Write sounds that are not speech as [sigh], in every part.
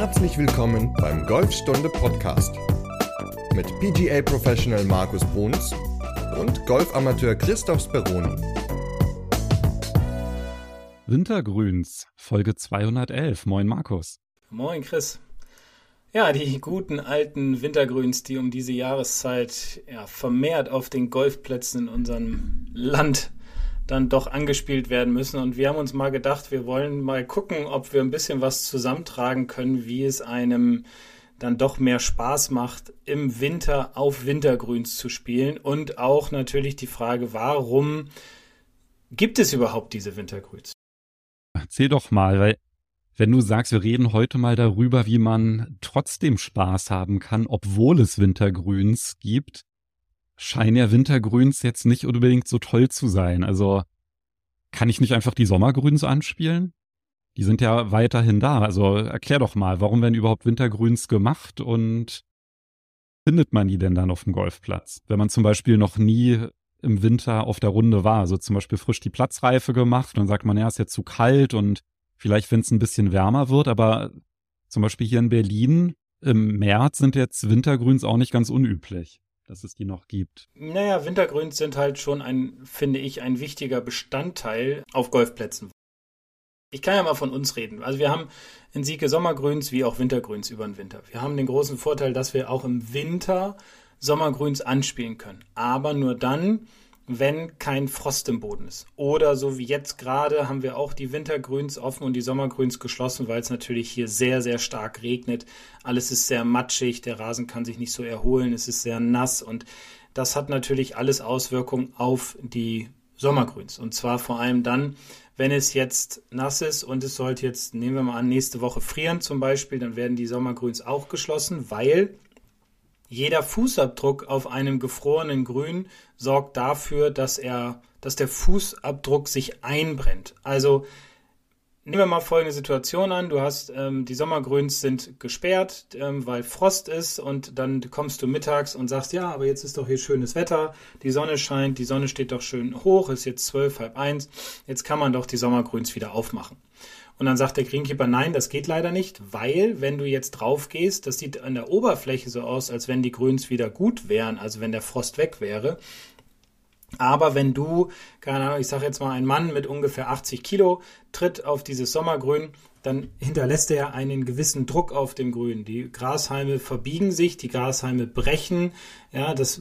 Herzlich willkommen beim Golfstunde Podcast mit PGA Professional Markus Bruns und Golfamateur Christoph Speroni. Wintergrüns, Folge 211. Moin Markus. Moin Chris. Ja, die guten alten Wintergrüns, die um diese Jahreszeit ja, vermehrt auf den Golfplätzen in unserem Land dann doch angespielt werden müssen. Und wir haben uns mal gedacht, wir wollen mal gucken, ob wir ein bisschen was zusammentragen können, wie es einem dann doch mehr Spaß macht, im Winter auf Wintergrüns zu spielen. Und auch natürlich die Frage, warum gibt es überhaupt diese Wintergrüns? Erzähl doch mal, weil wenn du sagst, wir reden heute mal darüber, wie man trotzdem Spaß haben kann, obwohl es Wintergrüns gibt, scheinen ja Wintergrüns jetzt nicht unbedingt so toll zu sein. Also kann ich nicht einfach die Sommergrüns anspielen? Die sind ja weiterhin da. Also erklär doch mal, warum werden überhaupt Wintergrüns gemacht und findet man die denn dann auf dem Golfplatz? Wenn man zum Beispiel noch nie im Winter auf der Runde war, also zum Beispiel frisch die Platzreife gemacht, dann sagt man, ja, ist jetzt zu kalt und vielleicht, wenn es ein bisschen wärmer wird, aber zum Beispiel hier in Berlin im März sind jetzt Wintergrüns auch nicht ganz unüblich dass es die noch gibt. Naja, Wintergrüns sind halt schon ein, finde ich, ein wichtiger Bestandteil auf Golfplätzen. Ich kann ja mal von uns reden. Also wir haben in Sieke Sommergrüns wie auch Wintergrüns über den Winter. Wir haben den großen Vorteil, dass wir auch im Winter Sommergrüns anspielen können. Aber nur dann, wenn kein Frost im Boden ist. Oder so wie jetzt gerade haben wir auch die Wintergrüns offen und die Sommergrüns geschlossen, weil es natürlich hier sehr, sehr stark regnet. Alles ist sehr matschig, der Rasen kann sich nicht so erholen, es ist sehr nass und das hat natürlich alles Auswirkungen auf die Sommergrüns. Und zwar vor allem dann, wenn es jetzt nass ist und es sollte jetzt, nehmen wir mal an, nächste Woche frieren zum Beispiel, dann werden die Sommergrüns auch geschlossen, weil jeder Fußabdruck auf einem gefrorenen Grün sorgt dafür, dass er, dass der Fußabdruck sich einbrennt. Also nehmen wir mal folgende Situation an: Du hast ähm, die Sommergrüns sind gesperrt, ähm, weil Frost ist, und dann kommst du mittags und sagst, ja, aber jetzt ist doch hier schönes Wetter, die Sonne scheint, die Sonne steht doch schön hoch, ist jetzt zwölf, halb eins, jetzt kann man doch die Sommergrüns wieder aufmachen. Und dann sagt der Greenkeeper, nein, das geht leider nicht, weil wenn du jetzt drauf gehst, das sieht an der Oberfläche so aus, als wenn die Grüns wieder gut wären, also wenn der Frost weg wäre. Aber wenn du, keine Ahnung, ich sage jetzt mal, ein Mann mit ungefähr 80 Kilo tritt auf dieses Sommergrün, dann hinterlässt er einen gewissen Druck auf dem Grün. Die Grashalme verbiegen sich, die Grashalme brechen. Ja, das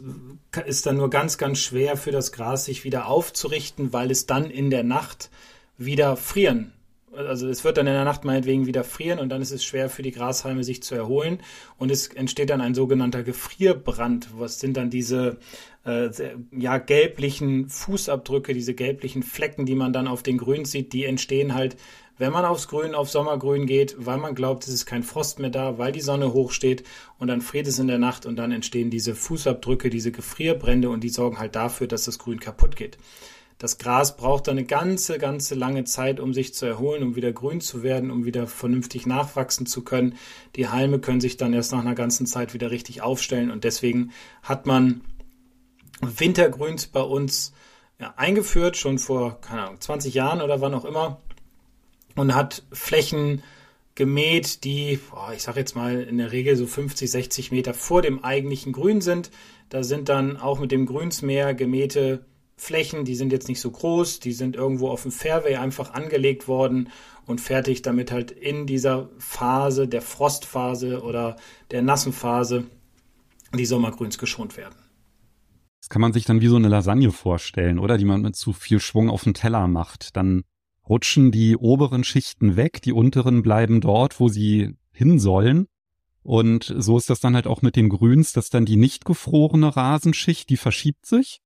ist dann nur ganz, ganz schwer für das Gras sich wieder aufzurichten, weil es dann in der Nacht wieder frieren also es wird dann in der Nacht meinetwegen wieder frieren und dann ist es schwer für die Grashalme sich zu erholen und es entsteht dann ein sogenannter Gefrierbrand. Was sind dann diese äh, ja gelblichen Fußabdrücke, diese gelblichen Flecken, die man dann auf den Grün sieht, die entstehen halt, wenn man aufs Grün, auf Sommergrün geht, weil man glaubt, es ist kein Frost mehr da, weil die Sonne hochsteht und dann friert es in der Nacht und dann entstehen diese Fußabdrücke, diese Gefrierbrände und die sorgen halt dafür, dass das Grün kaputt geht. Das Gras braucht dann eine ganze, ganze lange Zeit, um sich zu erholen, um wieder grün zu werden, um wieder vernünftig nachwachsen zu können. Die Halme können sich dann erst nach einer ganzen Zeit wieder richtig aufstellen und deswegen hat man Wintergrüns bei uns ja, eingeführt, schon vor, keine Ahnung, 20 Jahren oder wann auch immer und hat Flächen gemäht, die, boah, ich sage jetzt mal, in der Regel so 50, 60 Meter vor dem eigentlichen Grün sind. Da sind dann auch mit dem Grünsmeer gemähte Flächen, die sind jetzt nicht so groß, die sind irgendwo auf dem Fairway einfach angelegt worden und fertig, damit halt in dieser Phase, der Frostphase oder der nassen Phase, die Sommergrüns geschont werden. Das kann man sich dann wie so eine Lasagne vorstellen, oder? Die man mit zu viel Schwung auf den Teller macht. Dann rutschen die oberen Schichten weg, die unteren bleiben dort, wo sie hin sollen. Und so ist das dann halt auch mit den Grüns, dass dann die nicht gefrorene Rasenschicht, die verschiebt sich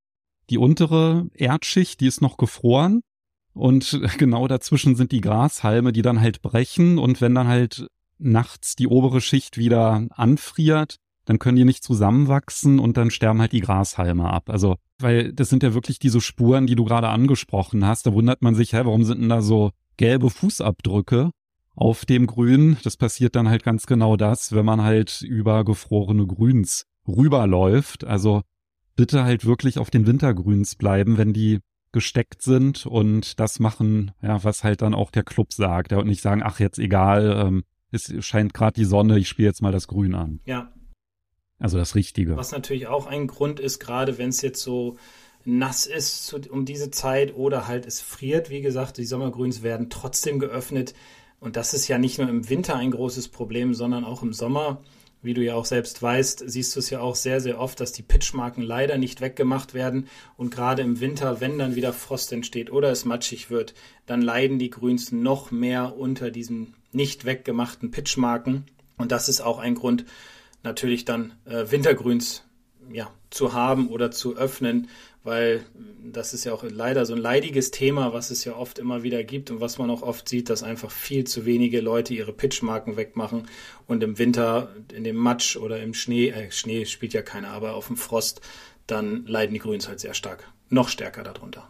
die untere Erdschicht, die ist noch gefroren. Und [laughs] genau dazwischen sind die Grashalme, die dann halt brechen. Und wenn dann halt nachts die obere Schicht wieder anfriert, dann können die nicht zusammenwachsen und dann sterben halt die Grashalme ab. Also, weil das sind ja wirklich diese Spuren, die du gerade angesprochen hast. Da wundert man sich, hä, warum sind denn da so gelbe Fußabdrücke auf dem Grün? Das passiert dann halt ganz genau das, wenn man halt über gefrorene Grüns rüberläuft. Also bitte halt wirklich auf den Wintergrüns bleiben, wenn die gesteckt sind und das machen, ja, was halt dann auch der Club sagt. Ja, und nicht sagen, ach, jetzt egal, ähm, es scheint gerade die Sonne, ich spiele jetzt mal das Grün an. Ja. Also das Richtige. Was natürlich auch ein Grund ist, gerade wenn es jetzt so nass ist zu, um diese Zeit oder halt es friert. Wie gesagt, die Sommergrüns werden trotzdem geöffnet. Und das ist ja nicht nur im Winter ein großes Problem, sondern auch im Sommer. Wie du ja auch selbst weißt, siehst du es ja auch sehr, sehr oft, dass die Pitchmarken leider nicht weggemacht werden. Und gerade im Winter, wenn dann wieder Frost entsteht oder es matschig wird, dann leiden die Grüns noch mehr unter diesen nicht weggemachten Pitchmarken. Und das ist auch ein Grund, natürlich dann äh, Wintergrüns ja, zu haben oder zu öffnen, weil das ist ja auch leider so ein leidiges Thema, was es ja oft immer wieder gibt und was man auch oft sieht, dass einfach viel zu wenige Leute ihre Pitchmarken wegmachen und im Winter in dem Matsch oder im Schnee, äh, Schnee spielt ja keiner, aber auf dem Frost, dann leiden die Grüns halt sehr stark, noch stärker darunter.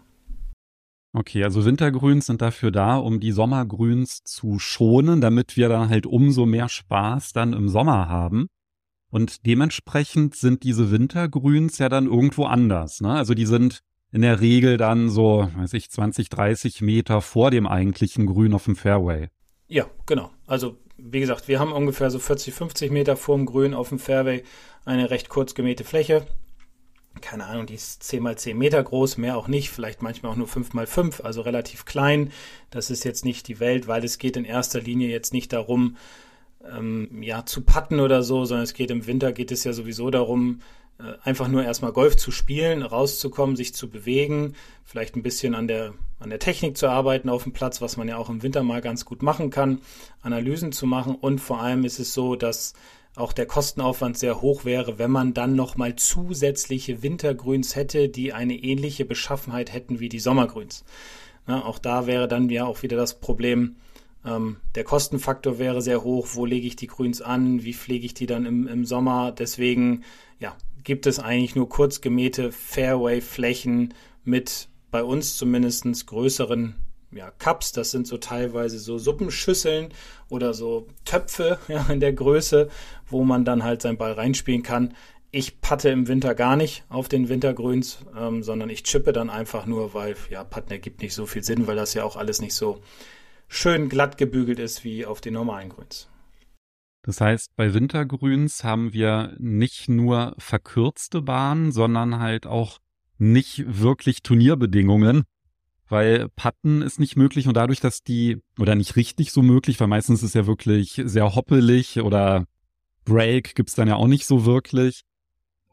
Okay, also Wintergrüns sind dafür da, um die Sommergrüns zu schonen, damit wir dann halt umso mehr Spaß dann im Sommer haben. Und dementsprechend sind diese Wintergrüns ja dann irgendwo anders. Ne? Also die sind in der Regel dann so, weiß ich, 20, 30 Meter vor dem eigentlichen Grün auf dem Fairway. Ja, genau. Also wie gesagt, wir haben ungefähr so 40, 50 Meter vor dem Grün auf dem Fairway eine recht kurz gemähte Fläche. Keine Ahnung, die ist 10 mal 10 Meter groß, mehr auch nicht, vielleicht manchmal auch nur 5 mal 5, also relativ klein. Das ist jetzt nicht die Welt, weil es geht in erster Linie jetzt nicht darum, ähm, ja, zu patten oder so, sondern es geht im Winter, geht es ja sowieso darum, äh, einfach nur erstmal Golf zu spielen, rauszukommen, sich zu bewegen, vielleicht ein bisschen an der, an der Technik zu arbeiten auf dem Platz, was man ja auch im Winter mal ganz gut machen kann, Analysen zu machen und vor allem ist es so, dass auch der Kostenaufwand sehr hoch wäre, wenn man dann nochmal zusätzliche Wintergrüns hätte, die eine ähnliche Beschaffenheit hätten wie die Sommergrüns. Ja, auch da wäre dann ja auch wieder das Problem, ähm, der Kostenfaktor wäre sehr hoch. Wo lege ich die Grüns an? Wie pflege ich die dann im, im Sommer? Deswegen, ja, gibt es eigentlich nur kurz gemähte Fairway-Flächen mit bei uns zumindest größeren ja, Cups. Das sind so teilweise so Suppenschüsseln oder so Töpfe [laughs] ja, in der Größe, wo man dann halt seinen Ball reinspielen kann. Ich patte im Winter gar nicht auf den Wintergrüns, ähm, sondern ich chippe dann einfach nur, weil ja, Patten ergibt nicht so viel Sinn, weil das ja auch alles nicht so schön glatt gebügelt ist wie auf den normalen Grüns. Das heißt, bei Wintergrüns haben wir nicht nur verkürzte Bahnen, sondern halt auch nicht wirklich Turnierbedingungen, weil Patten ist nicht möglich und dadurch, dass die, oder nicht richtig so möglich, weil meistens ist ja wirklich sehr hoppelig oder Break gibt's dann ja auch nicht so wirklich.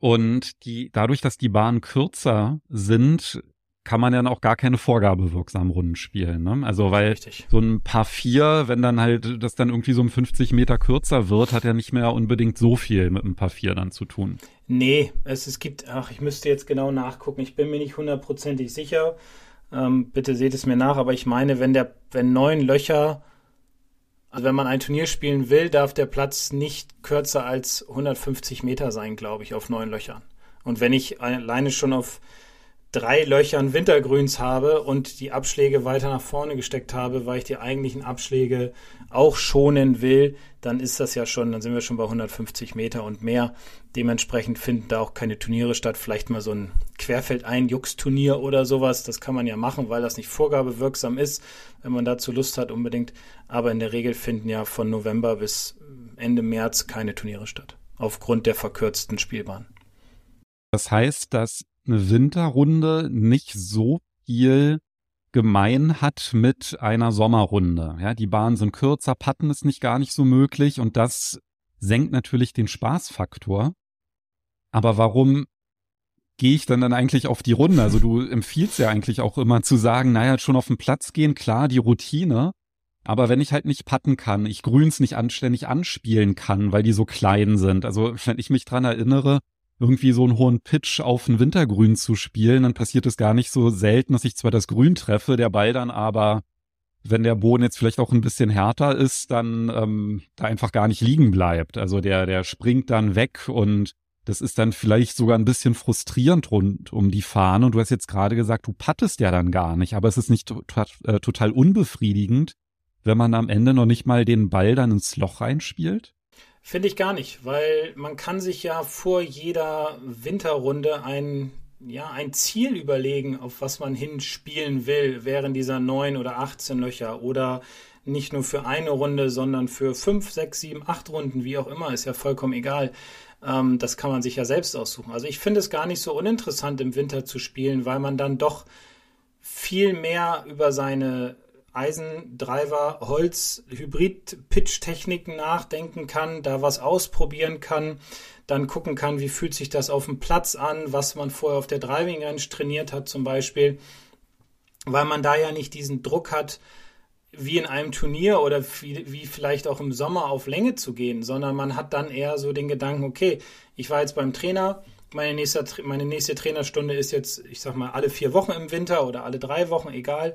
Und die, dadurch, dass die Bahnen kürzer sind, kann man ja auch gar keine vorgabewirksamen Runden spielen. Ne? Also weil Richtig. so ein paar vier, wenn dann halt das dann irgendwie so um 50 Meter kürzer wird, hat ja nicht mehr unbedingt so viel mit ein paar vier dann zu tun. Nee, es, es gibt, ach, ich müsste jetzt genau nachgucken. Ich bin mir nicht hundertprozentig sicher. Ähm, bitte seht es mir nach, aber ich meine, wenn der, wenn neun Löcher, also wenn man ein Turnier spielen will, darf der Platz nicht kürzer als 150 Meter sein, glaube ich, auf neun Löchern. Und wenn ich alleine schon auf drei Löchern Wintergrüns habe und die Abschläge weiter nach vorne gesteckt habe, weil ich die eigentlichen Abschläge auch schonen will, dann ist das ja schon, dann sind wir schon bei 150 Meter und mehr. Dementsprechend finden da auch keine Turniere statt. Vielleicht mal so ein Querfeldein-Jux-Turnier oder sowas. Das kann man ja machen, weil das nicht vorgabewirksam ist, wenn man dazu Lust hat unbedingt. Aber in der Regel finden ja von November bis Ende März keine Turniere statt. Aufgrund der verkürzten Spielbahn. Das heißt, dass Winterrunde nicht so viel gemein hat mit einer Sommerrunde. Ja, die Bahnen sind kürzer, Patten ist nicht gar nicht so möglich und das senkt natürlich den Spaßfaktor. Aber warum gehe ich dann dann eigentlich auf die Runde? Also du empfiehlst ja eigentlich auch immer zu sagen, naja, schon auf den Platz gehen, klar, die Routine. Aber wenn ich halt nicht patten kann, ich Grüns nicht anständig anspielen kann, weil die so klein sind. Also wenn ich mich dran erinnere, irgendwie so einen hohen Pitch auf ein Wintergrün zu spielen, dann passiert es gar nicht so selten, dass ich zwar das Grün treffe, der Ball dann aber, wenn der Boden jetzt vielleicht auch ein bisschen härter ist, dann ähm, da einfach gar nicht liegen bleibt. Also der, der springt dann weg und das ist dann vielleicht sogar ein bisschen frustrierend rund um die Fahne. Und du hast jetzt gerade gesagt, du pattest ja dann gar nicht, aber es ist nicht äh, total unbefriedigend, wenn man am Ende noch nicht mal den Ball dann ins Loch reinspielt? Finde ich gar nicht, weil man kann sich ja vor jeder Winterrunde ein, ja, ein Ziel überlegen, auf was man hinspielen will, während dieser neun oder 18 Löcher oder nicht nur für eine Runde, sondern für fünf, sechs, sieben, acht Runden, wie auch immer, ist ja vollkommen egal. Ähm, das kann man sich ja selbst aussuchen. Also ich finde es gar nicht so uninteressant im Winter zu spielen, weil man dann doch viel mehr über seine Eisen, Driver, Holz, Hybrid-Pitch-Techniken nachdenken kann, da was ausprobieren kann, dann gucken kann, wie fühlt sich das auf dem Platz an, was man vorher auf der Driving Range trainiert hat zum Beispiel, weil man da ja nicht diesen Druck hat, wie in einem Turnier oder wie, wie, vielleicht auch im Sommer auf Länge zu gehen, sondern man hat dann eher so den Gedanken, okay, ich war jetzt beim Trainer, meine nächste, meine nächste Trainerstunde ist jetzt, ich sag mal, alle vier Wochen im Winter oder alle drei Wochen, egal.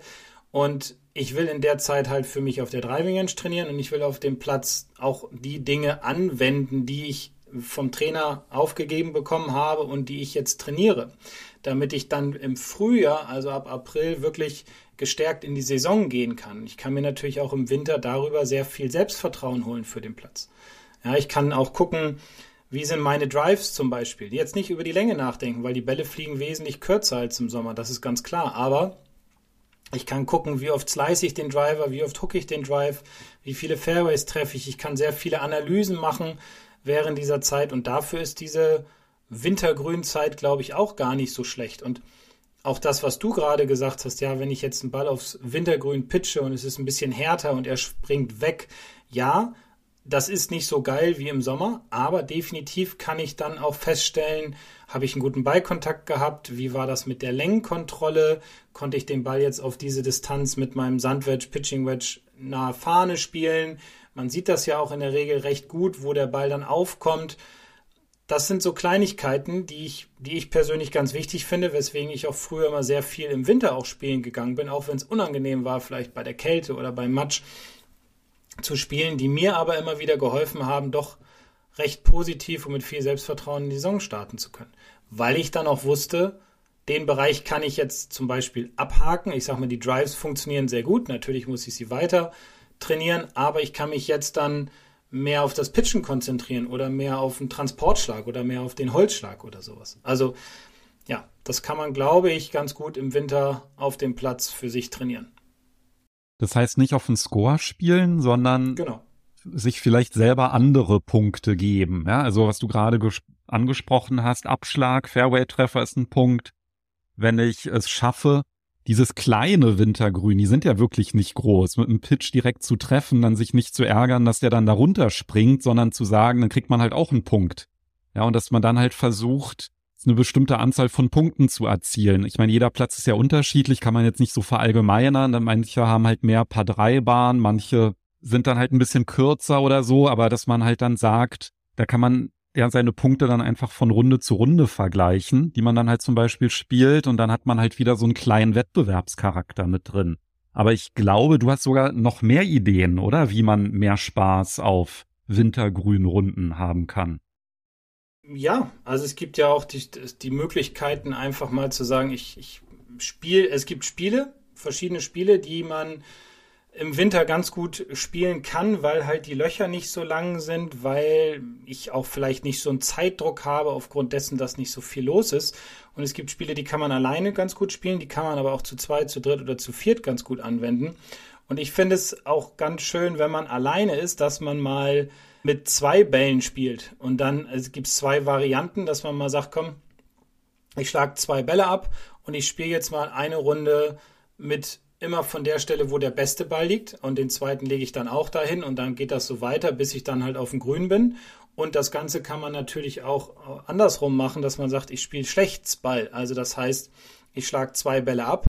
Und ich will in der Zeit halt für mich auf der Driving Range trainieren und ich will auf dem Platz auch die Dinge anwenden, die ich vom Trainer aufgegeben bekommen habe und die ich jetzt trainiere, damit ich dann im Frühjahr, also ab April, wirklich gestärkt in die Saison gehen kann. Ich kann mir natürlich auch im Winter darüber sehr viel Selbstvertrauen holen für den Platz. Ja, ich kann auch gucken, wie sind meine Drives zum Beispiel. Jetzt nicht über die Länge nachdenken, weil die Bälle fliegen wesentlich kürzer als im Sommer, das ist ganz klar. Aber ich kann gucken, wie oft slice ich den Driver, wie oft hooke ich den Drive, wie viele Fairways treffe ich. Ich kann sehr viele Analysen machen während dieser Zeit und dafür ist diese Wintergrünzeit, glaube ich, auch gar nicht so schlecht. Und auch das, was du gerade gesagt hast, ja, wenn ich jetzt einen Ball aufs Wintergrün pitche und es ist ein bisschen härter und er springt weg, ja, das ist nicht so geil wie im Sommer, aber definitiv kann ich dann auch feststellen, habe ich einen guten Ballkontakt gehabt, wie war das mit der Längenkontrolle, konnte ich den Ball jetzt auf diese Distanz mit meinem Sandwedge, Pitching Wedge nahe Fahne spielen. Man sieht das ja auch in der Regel recht gut, wo der Ball dann aufkommt. Das sind so Kleinigkeiten, die ich, die ich persönlich ganz wichtig finde, weswegen ich auch früher immer sehr viel im Winter auch spielen gegangen bin, auch wenn es unangenehm war, vielleicht bei der Kälte oder beim Matsch zu spielen, die mir aber immer wieder geholfen haben, doch recht positiv und mit viel Selbstvertrauen in die Saison starten zu können. Weil ich dann auch wusste, den Bereich kann ich jetzt zum Beispiel abhaken. Ich sage mal, die Drives funktionieren sehr gut. Natürlich muss ich sie weiter trainieren, aber ich kann mich jetzt dann mehr auf das Pitchen konzentrieren oder mehr auf den Transportschlag oder mehr auf den Holzschlag oder sowas. Also ja, das kann man, glaube ich, ganz gut im Winter auf dem Platz für sich trainieren. Das heißt nicht auf den Score spielen, sondern genau. sich vielleicht selber andere Punkte geben. Ja, also was du gerade angesprochen hast, Abschlag, Fairway-Treffer ist ein Punkt. Wenn ich es schaffe, dieses kleine Wintergrün, die sind ja wirklich nicht groß, mit einem Pitch direkt zu treffen, dann sich nicht zu ärgern, dass der dann darunter springt, sondern zu sagen, dann kriegt man halt auch einen Punkt. Ja, und dass man dann halt versucht, eine bestimmte Anzahl von Punkten zu erzielen. Ich meine, jeder Platz ist ja unterschiedlich, kann man jetzt nicht so verallgemeinern. Manche haben halt mehr Paar drei Bahn, manche sind dann halt ein bisschen kürzer oder so, aber dass man halt dann sagt, da kann man ja seine Punkte dann einfach von Runde zu Runde vergleichen, die man dann halt zum Beispiel spielt und dann hat man halt wieder so einen kleinen Wettbewerbscharakter mit drin. Aber ich glaube, du hast sogar noch mehr Ideen, oder? Wie man mehr Spaß auf Wintergrünrunden haben kann. Ja, also es gibt ja auch die, die Möglichkeiten, einfach mal zu sagen, ich, ich spiele, es gibt Spiele, verschiedene Spiele, die man im Winter ganz gut spielen kann, weil halt die Löcher nicht so lang sind, weil ich auch vielleicht nicht so einen Zeitdruck habe aufgrund dessen, dass nicht so viel los ist. Und es gibt Spiele, die kann man alleine ganz gut spielen, die kann man aber auch zu zweit, zu dritt oder zu viert ganz gut anwenden. Und ich finde es auch ganz schön, wenn man alleine ist, dass man mal mit zwei Bällen spielt. Und dann also gibt es zwei Varianten, dass man mal sagt, komm, ich schlage zwei Bälle ab und ich spiele jetzt mal eine Runde mit immer von der Stelle, wo der beste Ball liegt. Und den zweiten lege ich dann auch dahin und dann geht das so weiter, bis ich dann halt auf dem Grün bin. Und das Ganze kann man natürlich auch andersrum machen, dass man sagt, ich spiele Schlechtsball. Also das heißt, ich schlage zwei Bälle ab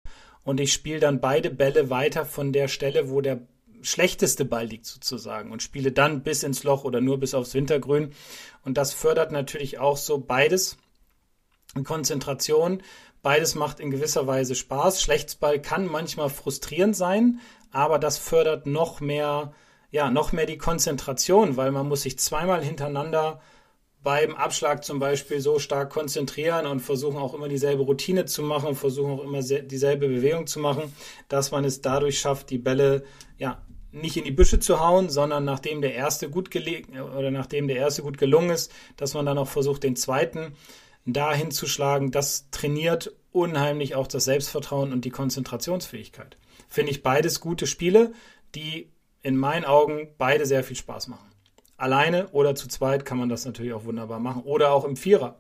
und ich spiele dann beide Bälle weiter von der Stelle, wo der schlechteste Ball liegt sozusagen und spiele dann bis ins Loch oder nur bis aufs Wintergrün. Und das fördert natürlich auch so beides. Konzentration, beides macht in gewisser Weise Spaß. Schlechtsball kann manchmal frustrierend sein, aber das fördert noch mehr, ja, noch mehr die Konzentration, weil man muss sich zweimal hintereinander beim Abschlag zum Beispiel so stark konzentrieren und versuchen auch immer dieselbe Routine zu machen, versuchen auch immer dieselbe Bewegung zu machen, dass man es dadurch schafft, die Bälle ja nicht in die Büsche zu hauen, sondern nachdem der erste gut gelegen oder nachdem der erste gut gelungen ist, dass man dann auch versucht, den zweiten dahin zu schlagen. Das trainiert unheimlich auch das Selbstvertrauen und die Konzentrationsfähigkeit. Finde ich beides gute Spiele, die in meinen Augen beide sehr viel Spaß machen. Alleine oder zu zweit kann man das natürlich auch wunderbar machen. Oder auch im Vierer.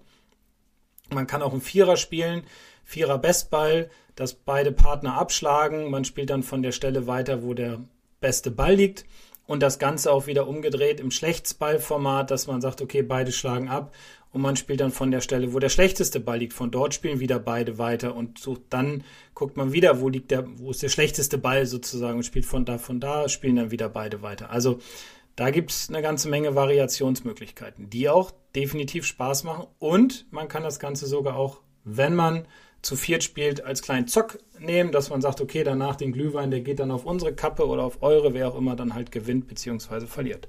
Man kann auch im Vierer spielen, Vierer Bestball, dass beide Partner abschlagen. Man spielt dann von der Stelle weiter, wo der beste Ball liegt. Und das Ganze auch wieder umgedreht im Schlechtsballformat, dass man sagt, okay, beide schlagen ab und man spielt dann von der Stelle, wo der schlechteste Ball liegt. Von dort spielen wieder beide weiter und sucht dann guckt man wieder, wo liegt der, wo ist der schlechteste Ball sozusagen und spielt von da, von da, spielen dann wieder beide weiter. Also da gibt es eine ganze Menge Variationsmöglichkeiten, die auch definitiv Spaß machen und man kann das Ganze sogar auch, wenn man zu viert spielt, als kleinen Zock nehmen, dass man sagt, okay, danach den Glühwein, der geht dann auf unsere Kappe oder auf eure, wer auch immer dann halt gewinnt bzw. verliert.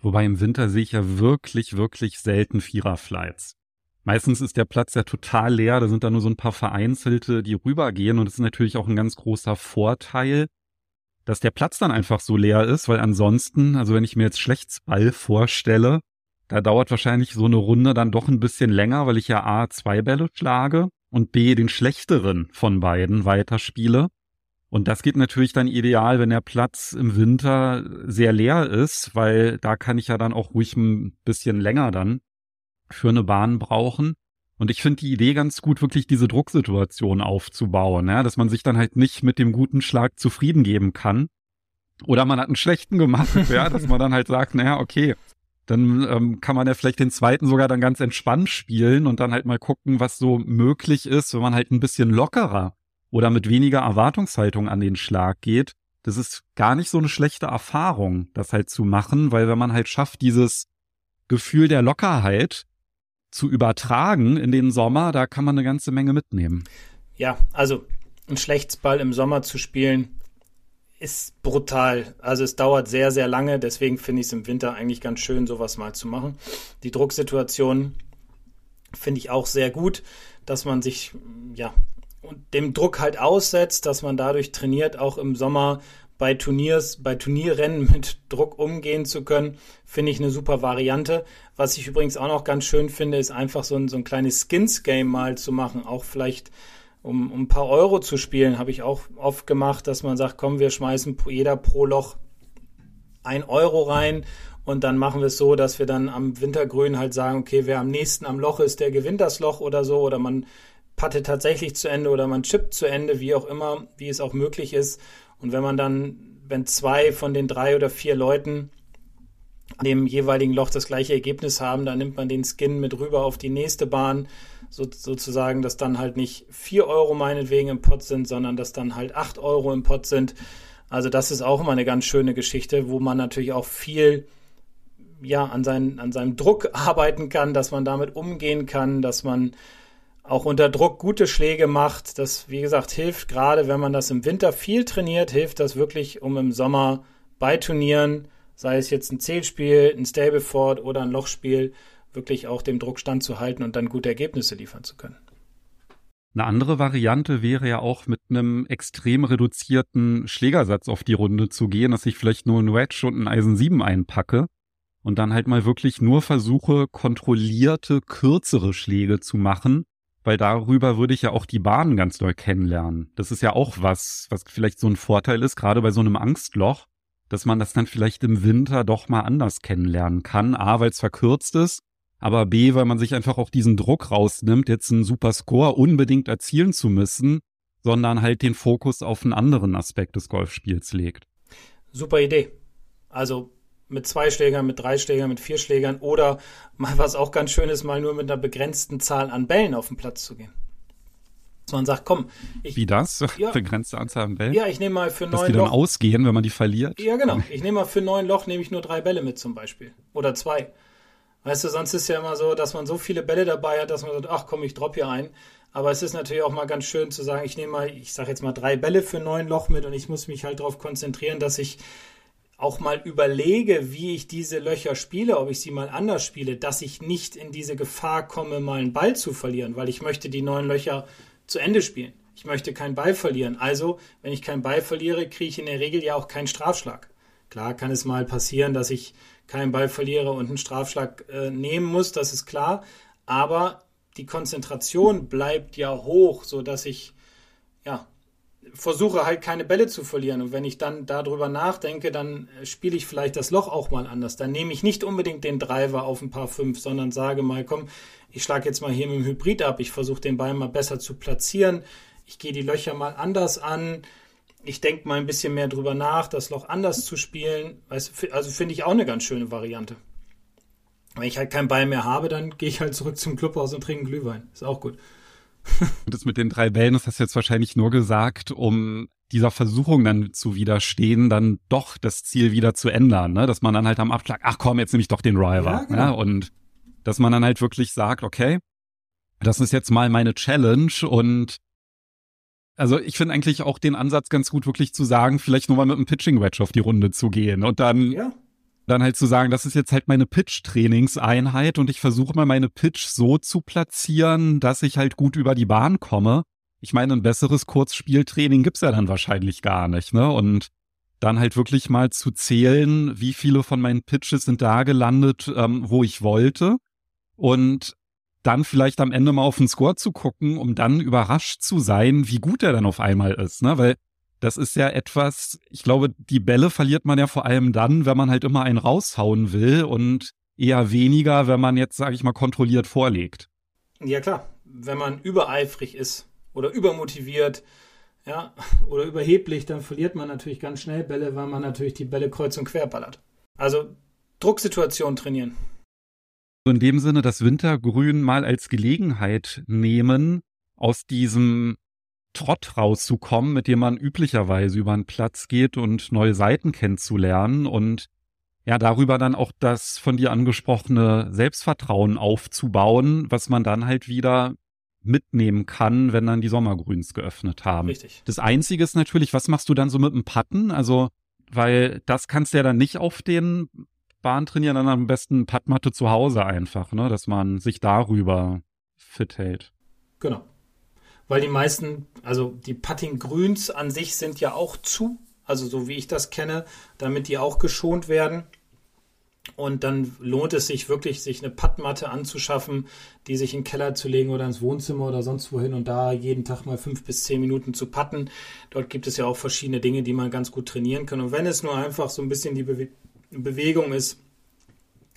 Wobei im Winter sehe ich ja wirklich, wirklich selten Viererflights. Meistens ist der Platz ja total leer, da sind da nur so ein paar Vereinzelte, die rübergehen und das ist natürlich auch ein ganz großer Vorteil, dass der Platz dann einfach so leer ist, weil ansonsten, also wenn ich mir jetzt Schlechtsball vorstelle, da dauert wahrscheinlich so eine Runde dann doch ein bisschen länger, weil ich ja A zwei Bälle schlage und B den schlechteren von beiden weiterspiele. Und das geht natürlich dann ideal, wenn der Platz im Winter sehr leer ist, weil da kann ich ja dann auch ruhig ein bisschen länger dann für eine Bahn brauchen. Und ich finde die Idee ganz gut, wirklich diese Drucksituation aufzubauen, ja, dass man sich dann halt nicht mit dem guten Schlag zufrieden geben kann. Oder man hat einen schlechten gemacht, [laughs] ja, dass man dann halt sagt, naja, okay, dann ähm, kann man ja vielleicht den zweiten sogar dann ganz entspannt spielen und dann halt mal gucken, was so möglich ist, wenn man halt ein bisschen lockerer oder mit weniger Erwartungshaltung an den Schlag geht, das ist gar nicht so eine schlechte Erfahrung, das halt zu machen, weil wenn man halt schafft, dieses Gefühl der Lockerheit zu übertragen in den Sommer, da kann man eine ganze Menge mitnehmen. Ja, also ein Schlechtsball im Sommer zu spielen, ist brutal. Also es dauert sehr, sehr lange, deswegen finde ich es im Winter eigentlich ganz schön, sowas mal zu machen. Die Drucksituation finde ich auch sehr gut, dass man sich ja dem Druck halt aussetzt, dass man dadurch trainiert, auch im Sommer bei Turniers, bei Turnierrennen [laughs] mit Druck umgehen zu können, finde ich eine super Variante. Was ich übrigens auch noch ganz schön finde, ist einfach so ein, so ein kleines Skins-Game mal zu machen. Auch vielleicht, um, um ein paar Euro zu spielen, habe ich auch oft gemacht, dass man sagt, komm, wir schmeißen jeder pro Loch ein Euro rein und dann machen wir es so, dass wir dann am Wintergrün halt sagen, okay, wer am nächsten am Loch ist, der gewinnt das Loch oder so. Oder man Patte tatsächlich zu Ende oder man chippt zu Ende, wie auch immer, wie es auch möglich ist. Und wenn man dann, wenn zwei von den drei oder vier Leuten an dem jeweiligen Loch das gleiche Ergebnis haben, dann nimmt man den Skin mit rüber auf die nächste Bahn, so, sozusagen, dass dann halt nicht vier Euro meinetwegen im Pot sind, sondern dass dann halt acht Euro im Pot sind. Also das ist auch immer eine ganz schöne Geschichte, wo man natürlich auch viel ja, an, seinen, an seinem Druck [laughs] arbeiten kann, dass man damit umgehen kann, dass man auch unter Druck gute Schläge macht. Das, wie gesagt, hilft gerade, wenn man das im Winter viel trainiert, hilft das wirklich, um im Sommer bei Turnieren, sei es jetzt ein Zählspiel, ein Stableford oder ein Lochspiel, wirklich auch dem Druck standzuhalten und dann gute Ergebnisse liefern zu können. Eine andere Variante wäre ja auch mit einem extrem reduzierten Schlägersatz auf die Runde zu gehen, dass ich vielleicht nur ein Wedge und ein Eisen 7 einpacke und dann halt mal wirklich nur versuche, kontrollierte, kürzere Schläge zu machen, weil darüber würde ich ja auch die Bahn ganz doll kennenlernen. Das ist ja auch was, was vielleicht so ein Vorteil ist, gerade bei so einem Angstloch, dass man das dann vielleicht im Winter doch mal anders kennenlernen kann. A, weil es verkürzt ist, aber B, weil man sich einfach auch diesen Druck rausnimmt, jetzt einen super Score unbedingt erzielen zu müssen, sondern halt den Fokus auf einen anderen Aspekt des Golfspiels legt. Super Idee. Also mit zwei Schlägern, mit drei Schlägern, mit vier Schlägern oder mal was auch ganz schön ist, mal nur mit einer begrenzten Zahl an Bällen auf den Platz zu gehen. Dass man sagt, komm, ich. Wie das? Ja, [laughs] Begrenzte Anzahl an Bällen? Ja, ich nehme mal für neun Dass die dann Loch, ausgehen, wenn man die verliert? Ja, genau. Ich nehme mal für neun Loch, nehme ich nur drei Bälle mit zum Beispiel. Oder zwei. Weißt du, sonst ist ja immer so, dass man so viele Bälle dabei hat, dass man sagt, ach komm, ich drop hier ein. Aber es ist natürlich auch mal ganz schön zu sagen, ich nehme mal, ich sage jetzt mal drei Bälle für neun Loch mit und ich muss mich halt darauf konzentrieren, dass ich auch mal überlege, wie ich diese Löcher spiele, ob ich sie mal anders spiele, dass ich nicht in diese Gefahr komme, mal einen Ball zu verlieren, weil ich möchte die neun Löcher zu Ende spielen. Ich möchte keinen Ball verlieren. Also, wenn ich keinen Ball verliere, kriege ich in der Regel ja auch keinen Strafschlag. Klar kann es mal passieren, dass ich keinen Ball verliere und einen Strafschlag äh, nehmen muss, das ist klar. Aber die Konzentration bleibt ja hoch, so dass ich ja versuche halt keine Bälle zu verlieren. Und wenn ich dann darüber nachdenke, dann spiele ich vielleicht das Loch auch mal anders. Dann nehme ich nicht unbedingt den Driver auf ein paar fünf, sondern sage mal, komm, ich schlage jetzt mal hier mit dem Hybrid ab. Ich versuche den Ball mal besser zu platzieren. Ich gehe die Löcher mal anders an. Ich denke mal ein bisschen mehr drüber nach, das Loch anders zu spielen. Also finde ich auch eine ganz schöne Variante. Wenn ich halt keinen Ball mehr habe, dann gehe ich halt zurück zum Clubhaus und trinke Glühwein. Ist auch gut. Das mit den drei Bällen, das hast du jetzt wahrscheinlich nur gesagt, um dieser Versuchung dann zu widerstehen, dann doch das Ziel wieder zu ändern, ne? Dass man dann halt am Abschlag, ach komm, jetzt nehme ich doch den Driver. Ja, genau. ja? Und dass man dann halt wirklich sagt, okay, das ist jetzt mal meine Challenge und also ich finde eigentlich auch den Ansatz ganz gut, wirklich zu sagen, vielleicht nur mal mit einem Pitching Wedge auf die Runde zu gehen und dann ja dann halt zu sagen, das ist jetzt halt meine Pitch-Trainingseinheit und ich versuche mal meine Pitch so zu platzieren, dass ich halt gut über die Bahn komme. Ich meine, ein besseres Kurzspieltraining gibt's ja dann wahrscheinlich gar nicht, ne? Und dann halt wirklich mal zu zählen, wie viele von meinen Pitches sind da gelandet, ähm, wo ich wollte. Und dann vielleicht am Ende mal auf den Score zu gucken, um dann überrascht zu sein, wie gut er dann auf einmal ist, ne? Weil das ist ja etwas, ich glaube, die Bälle verliert man ja vor allem dann, wenn man halt immer einen raushauen will und eher weniger, wenn man jetzt, sage ich mal, kontrolliert vorlegt. Ja klar, wenn man übereifrig ist oder übermotiviert, ja, [laughs] oder überheblich, dann verliert man natürlich ganz schnell Bälle, weil man natürlich die Bälle kreuz und quer ballert. Also Drucksituation trainieren. In dem Sinne, das Wintergrün mal als Gelegenheit nehmen, aus diesem Trott rauszukommen, mit dem man üblicherweise über einen Platz geht und neue Seiten kennenzulernen und ja, darüber dann auch das von dir angesprochene Selbstvertrauen aufzubauen, was man dann halt wieder mitnehmen kann, wenn dann die Sommergrüns geöffnet haben. Richtig. Das Einzige ist natürlich, was machst du dann so mit dem Patten? Also, weil das kannst du ja dann nicht auf den Bahn trainieren, dann am besten Pattmatte zu Hause einfach, ne, dass man sich darüber fit hält. Genau weil die meisten, also die Putting-Grüns an sich sind ja auch zu, also so wie ich das kenne, damit die auch geschont werden. Und dann lohnt es sich wirklich, sich eine Puttmatte anzuschaffen, die sich in den Keller zu legen oder ins Wohnzimmer oder sonst wohin und da jeden Tag mal fünf bis zehn Minuten zu putten. Dort gibt es ja auch verschiedene Dinge, die man ganz gut trainieren kann. Und wenn es nur einfach so ein bisschen die Bewe Bewegung ist,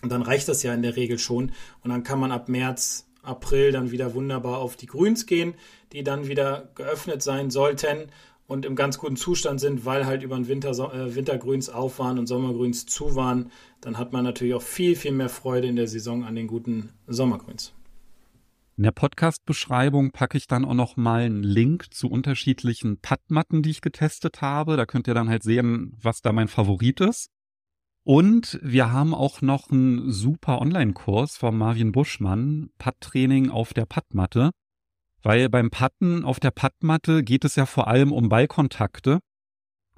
dann reicht das ja in der Regel schon. Und dann kann man ab März April dann wieder wunderbar auf die Grüns gehen, die dann wieder geöffnet sein sollten und im ganz guten Zustand sind, weil halt über den Winter äh, Wintergrüns auf waren und Sommergrüns zu waren. Dann hat man natürlich auch viel, viel mehr Freude in der Saison an den guten Sommergrüns. In der Podcast-Beschreibung packe ich dann auch noch mal einen Link zu unterschiedlichen Puttmatten, die ich getestet habe. Da könnt ihr dann halt sehen, was da mein Favorit ist. Und wir haben auch noch einen super Online-Kurs von Marvin Buschmann, Putt-Training auf der Puttmatte. Weil beim Putten auf der Puttmatte geht es ja vor allem um Ballkontakte,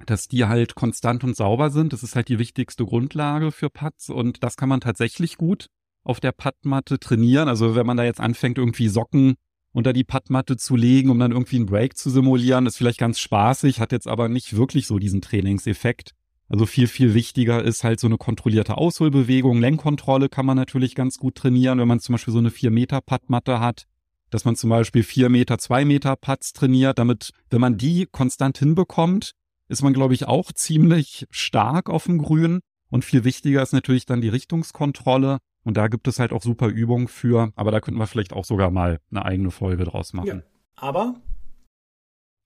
dass die halt konstant und sauber sind. Das ist halt die wichtigste Grundlage für Putts und das kann man tatsächlich gut auf der Puttmatte trainieren. Also wenn man da jetzt anfängt, irgendwie Socken unter die Puttmatte zu legen, um dann irgendwie einen Break zu simulieren, ist vielleicht ganz spaßig, hat jetzt aber nicht wirklich so diesen Trainingseffekt. Also viel, viel wichtiger ist halt so eine kontrollierte Ausholbewegung. Lenkkontrolle kann man natürlich ganz gut trainieren, wenn man zum Beispiel so eine 4-Meter-Puttmatte hat, dass man zum Beispiel 4 Meter, 2 Meter Putts trainiert, damit, wenn man die konstant hinbekommt, ist man, glaube ich, auch ziemlich stark auf dem Grün. Und viel wichtiger ist natürlich dann die Richtungskontrolle. Und da gibt es halt auch super Übungen für. Aber da könnten wir vielleicht auch sogar mal eine eigene Folge draus machen. Ja, aber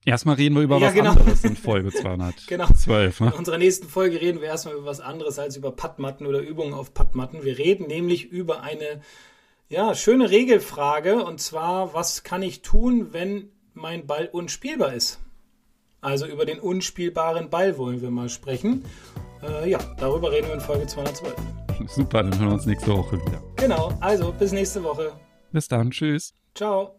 Erstmal reden wir über ja, was genau. anderes in Folge 212. [laughs] genau. Ne? In unserer nächsten Folge reden wir erstmal über was anderes als über Pattmatten oder Übungen auf Pattmatten. Wir reden nämlich über eine ja, schöne Regelfrage und zwar, was kann ich tun, wenn mein Ball unspielbar ist? Also über den unspielbaren Ball wollen wir mal sprechen. Äh, ja, darüber reden wir in Folge 212. Super, dann hören wir uns nächste Woche wieder. Genau, also bis nächste Woche. Bis dann, tschüss. Ciao.